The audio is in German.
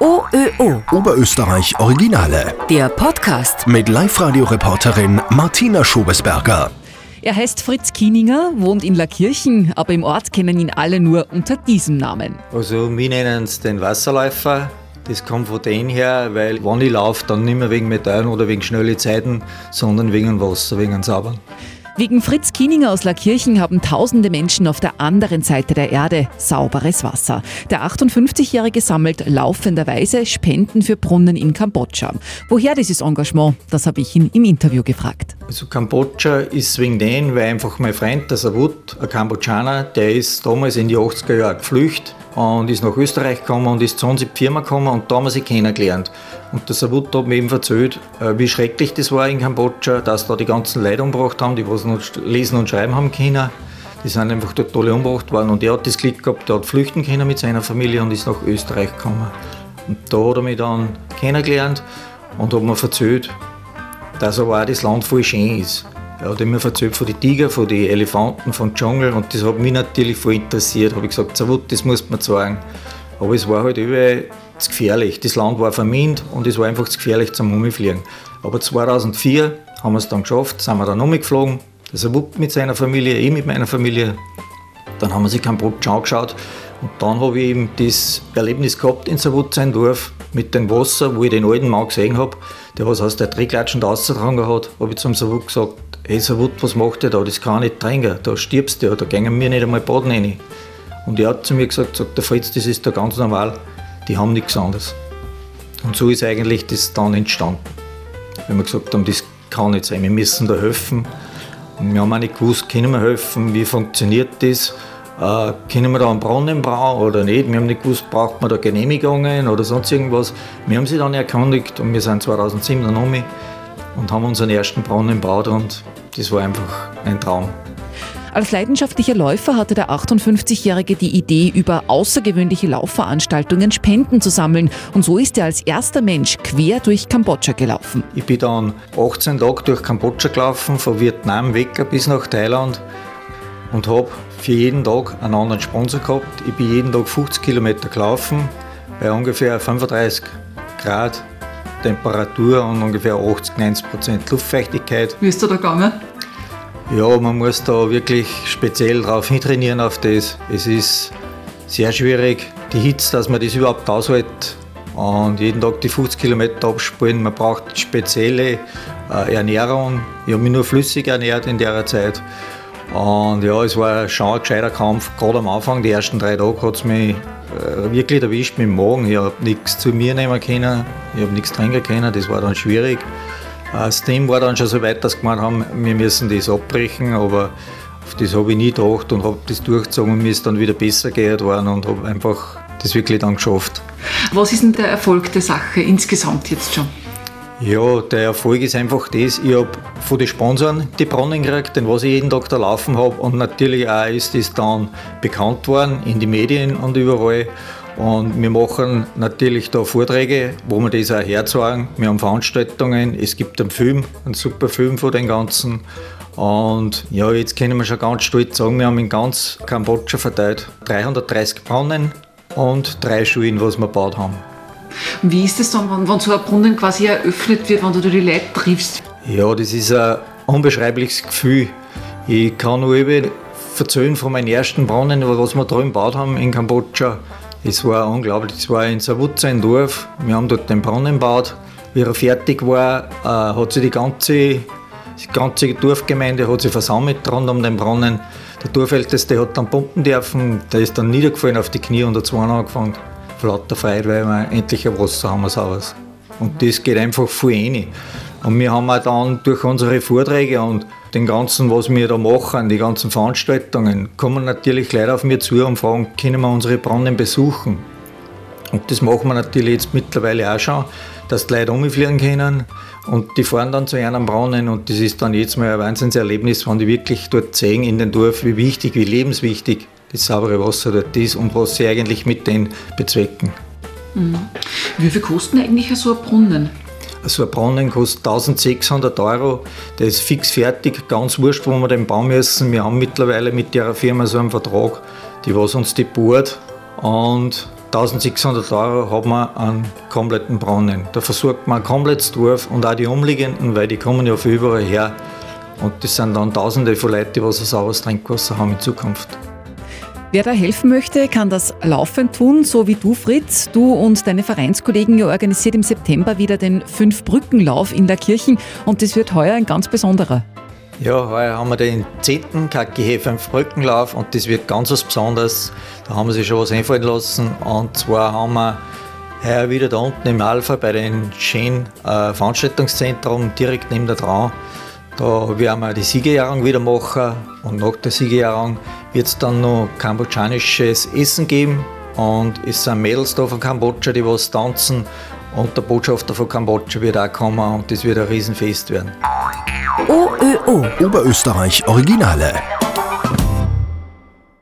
OÖO. Oberösterreich Originale. Der Podcast. Mit Live-Radio-Reporterin Martina Schobesberger. Er heißt Fritz Kieninger, wohnt in Lackirchen, aber im Ort kennen ihn alle nur unter diesem Namen. Also, wir nennen es den Wasserläufer. Das kommt von dem her, weil wenn ich laufe, dann nicht mehr wegen Metallen oder wegen schnellen Zeiten, sondern wegen Wasser, wegen Saubern. Wegen Fritz Kieninger aus Lackirchen haben tausende Menschen auf der anderen Seite der Erde sauberes Wasser. Der 58-Jährige sammelt laufenderweise Spenden für Brunnen in Kambodscha. Woher dieses Engagement? Das habe ich ihn im Interview gefragt. Also Kambodscha ist wegen dem, weil einfach mein Freund, der Savut, ein Kambodschaner, der ist damals in die 80er Jahre geflüchtet und ist nach Österreich gekommen und ist zu uns in die Firma gekommen und da haben wir sie kennengelernt. Und der Savut hat mir eben erzählt, äh, wie schrecklich das war in Kambodscha, dass da die ganzen Leute umgebracht haben, die was noch lesen und schreiben haben können. Die sind einfach total umgebracht worden und er hat das Glück gehabt, der hat flüchten können mit seiner Familie und ist nach Österreich gekommen. Und da hat er mich dann kennengelernt und hat mir erzählt, dass aber auch das Land voll schön ist. Er hat immer erzählt von den Tiger, von den Elefanten, vom Dschungel und das hat mich natürlich voll interessiert. Habe ich gesagt, Savut, das muss man sagen. Aber es war halt überall zu gefährlich. Das Land war vermint und es war einfach zu gefährlich zum Umfliegen. Aber 2004 haben wir es dann geschafft, sind wir dann umgeflogen. Der Savut mit seiner Familie, ich mit meiner Familie. Dann haben wir sich Kambodscha angeschaut und dann habe ich eben das Erlebnis gehabt in Savut, sein Dorf, mit dem Wasser, wo ich den alten Mann gesehen habe, der was aus der Drehklatschen rausgetragen hat, habe ich zum Savut gesagt, hey Savut, was macht der da? Das kann ich nicht trinken, da stirbst du, da gehen wir nicht einmal baden rein. Und er hat zu mir gesagt, sagt, der Fritz, das ist da ganz normal, die haben nichts anderes. Und so ist eigentlich das dann entstanden. Wenn wir gesagt haben, das kann nicht sein, wir müssen da helfen. Und wir haben auch nicht gewusst, können wir helfen, wie funktioniert das, äh, können wir da einen Brunnen bauen oder nicht. Wir haben nicht gewusst, braucht man da Genehmigungen oder sonst irgendwas. Wir haben sie dann erkundigt und wir sind 2007 dann um und haben unseren ersten Brunnen gebaut und das war einfach ein Traum. Als leidenschaftlicher Läufer hatte der 58-Jährige die Idee, über außergewöhnliche Laufveranstaltungen Spenden zu sammeln. Und so ist er als erster Mensch quer durch Kambodscha gelaufen. Ich bin dann 18 Tage durch Kambodscha gelaufen, von Vietnam weg bis nach Thailand und habe für jeden Tag einen anderen Sponsor gehabt. Ich bin jeden Tag 50 Kilometer gelaufen, bei ungefähr 35 Grad Temperatur und ungefähr 80, 90 Prozent Luftfeuchtigkeit. Wie ist du da gegangen? Ja, man muss da wirklich speziell drauf hintrainieren auf das. Es ist sehr schwierig, die Hitze, dass man das überhaupt aushält und jeden Tag die 50 Kilometer abspulen. Man braucht spezielle äh, Ernährung. Ich habe mich nur flüssig ernährt in der Zeit. Und ja, es war schon ein gescheiter Kampf. Gerade am Anfang, die ersten drei Tage, hat es mich äh, wirklich erwischt mit dem Magen. Ich habe nichts zu mir nehmen können, ich habe nichts trinken können, das war dann schwierig. Äh, das Team war dann schon so weit, dass sie gemeint haben, wir müssen das abbrechen, aber auf das habe ich nie gedacht und habe das durchgezogen und mir ist dann wieder besser gehört worden und habe einfach das wirklich dann geschafft. Was ist denn der Erfolg der Sache insgesamt jetzt schon? Ja, der Erfolg ist einfach das, ich habe von den Sponsoren die Brunnen gekriegt, den was ich jeden Tag da laufen habe und natürlich auch ist das dann bekannt worden in den Medien und überall. Und wir machen natürlich da Vorträge, wo wir das auch herzeigen. Wir haben Veranstaltungen, es gibt einen Film, einen super Film von den Ganzen. Und ja, jetzt können wir schon ganz stolz sagen, wir haben in ganz Kambodscha verteilt 330 Brunnen und drei Schulen, was wir gebaut haben. Wie ist es dann, wenn, wenn so ein Brunnen quasi eröffnet wird, wenn du die Leute triffst? Ja, das ist ein unbeschreibliches Gefühl. Ich kann nur eben erzählen von meinem ersten Brunnen, was wir drüben gebaut haben in Kambodscha. Es war unglaublich. Es war in Savutza ein Dorf. Wir haben dort den Brunnen gebaut. Wie er fertig war, äh, hat sich die ganze, die ganze Dorfgemeinde hat sich versammelt rund um den Brunnen. Der Dorfälteste hat dann pumpen dürfen. Der ist dann niedergefallen auf die Knie und hat zwei angefangen. Lauter wir endlich ein Wasser haben, sauberes. Und das geht einfach voll rein. Und wir haben auch dann durch unsere Vorträge und den ganzen, was wir da machen, die ganzen Veranstaltungen, kommen natürlich Leute auf mir zu und fragen, können wir unsere Brunnen besuchen? Und das machen wir natürlich jetzt mittlerweile auch schon, dass die Leute umfliegen können und die fahren dann zu einem Brunnen und das ist dann jetzt mal ein Wahnsinnserlebnis, wenn die wirklich dort sehen in den Dorf, wie wichtig, wie lebenswichtig das saubere Wasser dort ist und was sie eigentlich mit denen bezwecken. Mhm. Wie viel kosten eigentlich so ein Brunnen? So ein Brunnen kostet 1600 Euro. Der ist fix fertig, ganz wurscht, wo wir den bauen müssen. Wir haben mittlerweile mit der Firma so einen Vertrag, die was uns die bohrt. Und 1600 Euro hat man einen kompletten Brunnen. Da versorgt man ein komplettes Dorf und auch die umliegenden, weil die kommen ja von überall her. Und das sind dann Tausende von Leuten, die ein sauberes Trinkwasser haben in Zukunft. Wer da helfen möchte, kann das laufend tun, so wie du, Fritz. Du und deine Vereinskollegen, ihr organisiert im September wieder den Fünf-Brücken-Lauf in der Kirche und das wird heuer ein ganz besonderer. Ja, heuer haben wir den 10. KGH 5 Brückenlauf und das wird ganz was Besonderes. Da haben wir sich schon was einfallen lassen. Und zwar haben wir heuer wieder da unten im Alpha bei dem schönen äh, Veranstaltungszentrum direkt neben der Traum. Da werden wir die Siegerehrung wieder machen und nach der Siegerehrung wird es dann noch kambodschanisches Essen geben und es sind Mädels da von Kambodscha, die was tanzen und der Botschafter von Kambodscha wird auch kommen und das wird ein Riesenfest werden. OÖO Oberösterreich Originale.